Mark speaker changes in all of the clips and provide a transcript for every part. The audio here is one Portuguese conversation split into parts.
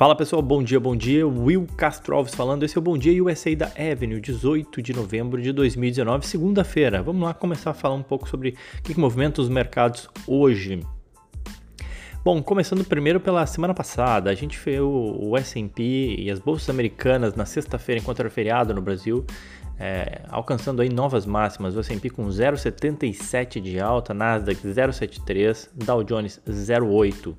Speaker 1: Fala pessoal, bom dia, bom dia. Will Castro Alves falando. Esse é o Bom Dia USA da Avenue, 18 de novembro de 2019, segunda-feira. Vamos lá começar a falar um pouco sobre o que, que movimenta os mercados hoje. Bom, começando primeiro pela semana passada, a gente fez o, o S&P e as bolsas americanas na sexta-feira, enquanto era feriado no Brasil, é, alcançando aí novas máximas. O S&P com 0,77 de alta, Nasdaq 0,73, Dow Jones 0,8.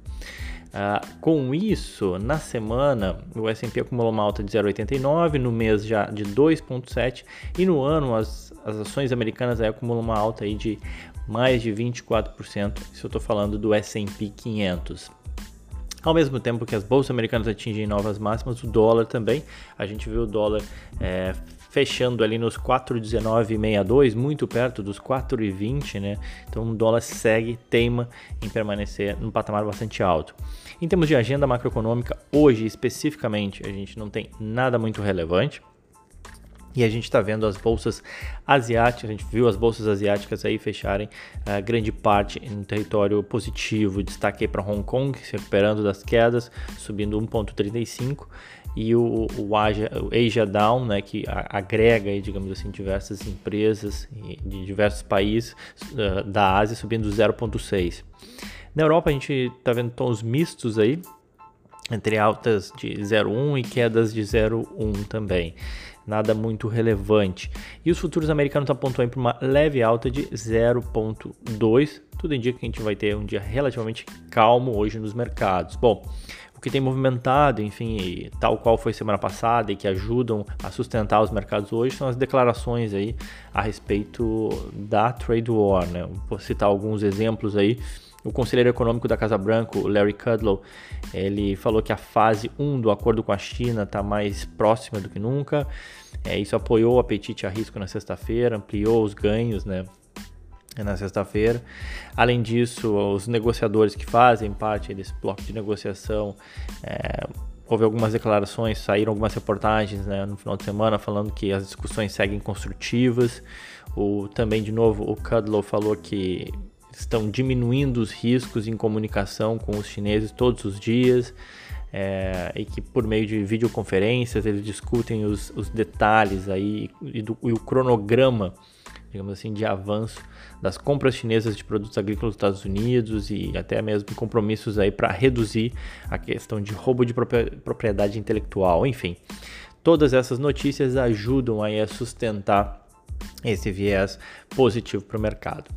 Speaker 1: Uh, com isso, na semana, o S&P acumulou uma alta de 0,89, no mês já de 2,7 e no ano as, as ações americanas aí acumulam uma alta aí de mais de 24%, se eu estou falando do S&P 500. Ao mesmo tempo que as bolsas americanas atingem novas máximas, o dólar também. A gente viu o dólar é, fechando ali nos 4,1962, muito perto dos 4,20, né? Então o dólar segue, teima em permanecer num patamar bastante alto. Em termos de agenda macroeconômica, hoje especificamente, a gente não tem nada muito relevante. E a gente está vendo as bolsas asiáticas, a gente viu as bolsas asiáticas aí fecharem uh, grande parte em território positivo. Destaque para Hong Kong se recuperando das quedas, subindo 1,35 e o, o, Asia, o Asia Down, né, que agrega, digamos assim, diversas empresas de diversos países uh, da Ásia subindo 0,6. Na Europa a gente está vendo tons mistos aí, entre altas de 0,1 e quedas de 0,1 também. Nada muito relevante. E os futuros americanos apontando para uma leve alta de 0,2. Tudo indica que a gente vai ter um dia relativamente calmo hoje nos mercados. Bom, o que tem movimentado, enfim, tal qual foi semana passada e que ajudam a sustentar os mercados hoje são as declarações aí a respeito da trade war, né? Vou citar alguns exemplos aí o conselheiro econômico da Casa Branca, Larry Kudlow, ele falou que a fase 1 do acordo com a China está mais próxima do que nunca. É, isso apoiou o apetite a risco na sexta-feira, ampliou os ganhos né, na sexta-feira. Além disso, os negociadores que fazem parte desse bloco de negociação, é, houve algumas declarações, saíram algumas reportagens né, no final de semana falando que as discussões seguem construtivas. O, também, de novo, o Kudlow falou que estão diminuindo os riscos em comunicação com os chineses todos os dias é, e que por meio de videoconferências eles discutem os, os detalhes aí e, do, e, o cronograma, digamos assim, de avanço das compras chinesas de produtos agrícolas dos Estados Unidos e até mesmo compromissos aí para reduzir a questão de roubo de propriedade intelectual, enfim. Todas essas notícias ajudam aí a sustentar esse viés positivo para o mercado.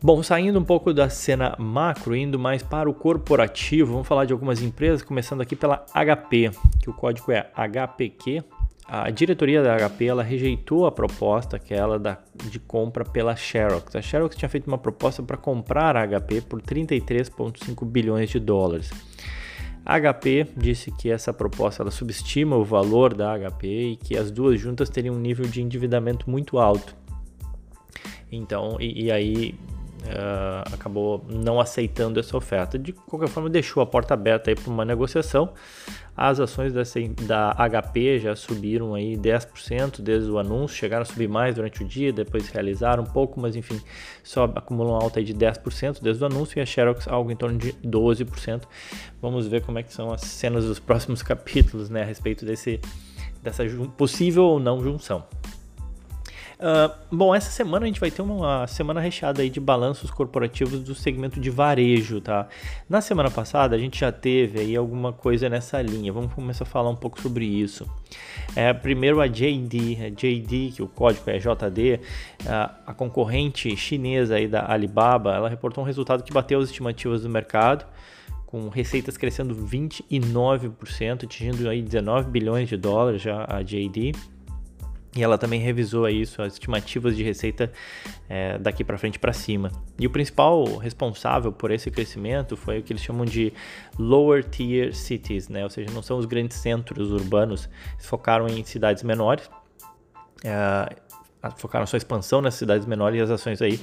Speaker 1: Bom, saindo um pouco da cena macro, indo mais para o corporativo, vamos falar de algumas empresas, começando aqui pela HP, que o código é HPQ. A diretoria da HP ela rejeitou a proposta aquela da, de compra pela Xerox. A Xerox tinha feito uma proposta para comprar a HP por 33,5 bilhões de dólares. A HP disse que essa proposta ela subestima o valor da HP e que as duas juntas teriam um nível de endividamento muito alto. Então, e, e aí uh, acabou não aceitando essa oferta. De qualquer forma, deixou a porta aberta para uma negociação. As ações dessa, da HP já subiram aí 10% desde o anúncio, chegaram a subir mais durante o dia, depois realizaram um pouco, mas enfim, só acumulam alta aí de 10% desde o anúncio e a Xerox algo em torno de 12%. Vamos ver como é que são as cenas dos próximos capítulos, né, a respeito desse dessa possível ou não junção. Uh, bom, essa semana a gente vai ter uma semana recheada aí de balanços corporativos do segmento de varejo, tá? Na semana passada a gente já teve aí alguma coisa nessa linha. Vamos começar a falar um pouco sobre isso. É, primeiro a JD, a JD, que o código é JD, a concorrente chinesa aí da Alibaba, ela reportou um resultado que bateu as estimativas do mercado com receitas crescendo 29%, atingindo aí 19 bilhões de dólares já a JD. E ela também revisou isso, as estimativas de receita é, daqui para frente para cima. E o principal responsável por esse crescimento foi o que eles chamam de lower tier cities, né? ou seja, não são os grandes centros urbanos, eles focaram em cidades menores, é, focaram sua expansão nas cidades menores e as ações aí,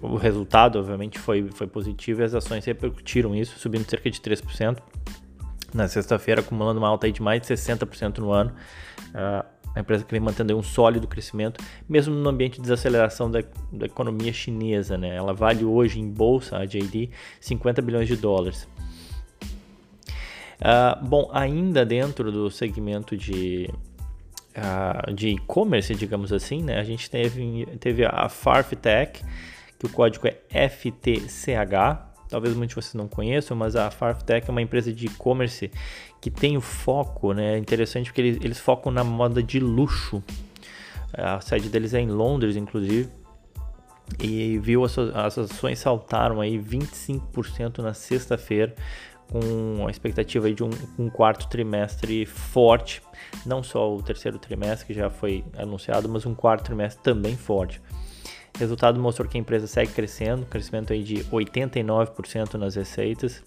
Speaker 1: o resultado obviamente foi, foi positivo e as ações repercutiram isso, subindo cerca de 3% na sexta-feira, acumulando uma alta aí de mais de 60% no ano. Uh, a empresa que vem mantendo um sólido crescimento, mesmo no ambiente de desaceleração da, da economia chinesa. Né? Ela vale hoje em bolsa, a JD, 50 bilhões de dólares. Uh, bom, ainda dentro do segmento de uh, de e-commerce, digamos assim, né? A gente teve, teve a Farftech, que o código é FTCH. Talvez muitos de vocês não conheçam, mas a Farftech é uma empresa de e-commerce que tem o foco, né? É interessante porque eles, eles focam na moda de luxo. A sede deles é em Londres, inclusive e viu as, ações saltaram aí 25% na sexta-feira com a expectativa de um, um, quarto trimestre forte, não só o terceiro trimestre que já foi anunciado, mas um quarto trimestre também forte. O resultado mostrou que a empresa segue crescendo, crescimento aí de 89% nas receitas,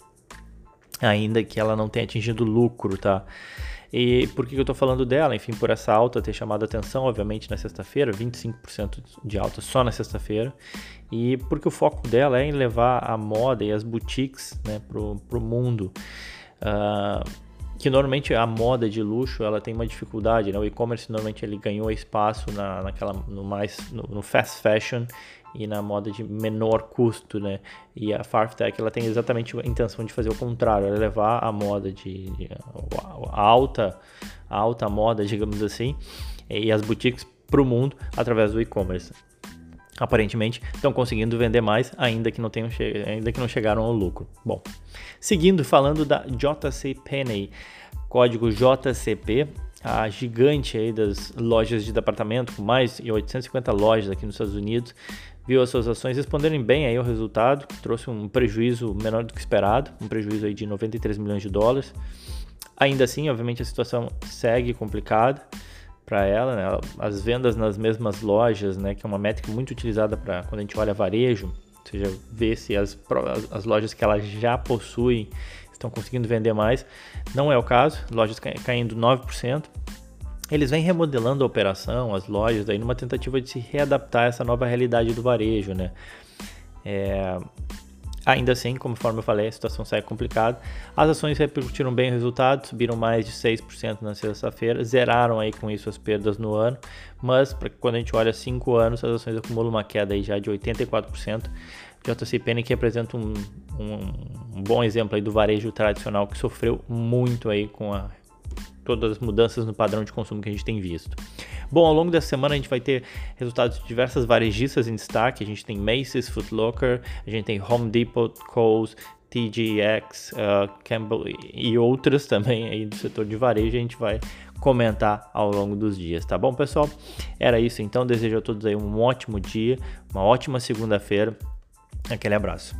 Speaker 1: ainda que ela não tenha atingido lucro, tá? E por que eu estou falando dela? Enfim, por essa alta ter chamado atenção, obviamente, na sexta-feira, 25% de alta só na sexta-feira. E porque o foco dela é em levar a moda e as boutiques né, para o mundo. Uh, que normalmente a moda de luxo ela tem uma dificuldade, né? O e-commerce normalmente ele ganhou espaço na, naquela no mais no, no, fast fashion e na moda de menor custo, né? E a Farftech ela tem exatamente a intenção de fazer o contrário, ela levar a moda de, de alta a alta moda, digamos assim, e as boutiques para o mundo através do e-commerce aparentemente estão conseguindo vender mais, ainda que não tenham ainda que não chegaram ao lucro. Bom, seguindo falando da JC Penney, código JCP, a gigante aí das lojas de departamento com mais de 850 lojas aqui nos Estados Unidos, viu as suas ações responderem bem aí ao resultado, trouxe um prejuízo menor do que esperado, um prejuízo aí de 93 milhões de dólares. Ainda assim, obviamente a situação segue complicada para ela, né? As vendas nas mesmas lojas, né, que é uma métrica muito utilizada para quando a gente olha varejo, ou seja, ver se as, as lojas que ela já possui estão conseguindo vender mais. Não é o caso, lojas caindo 9%. Eles vêm remodelando a operação, as lojas, aí numa tentativa de se readaptar a essa nova realidade do varejo, né? É, Ainda assim, conforme eu falei, a situação segue complicada. As ações repercutiram bem o resultado, subiram mais de 6% na sexta-feira, zeraram aí com isso as perdas no ano, mas pra, quando a gente olha 5 anos, as ações acumulam uma queda aí já de 84%. JCPenney que representa um, um, um bom exemplo aí do varejo tradicional que sofreu muito aí com a todas as mudanças no padrão de consumo que a gente tem visto. Bom, ao longo dessa semana a gente vai ter resultados de diversas varejistas em destaque. A gente tem Macy's, Foot Locker, a gente tem Home Depot, Kohl's, TJX, uh, Campbell e outras também aí do setor de varejo. A gente vai comentar ao longo dos dias, tá bom, pessoal? Era isso então. Desejo a todos aí um ótimo dia, uma ótima segunda-feira. Aquele abraço.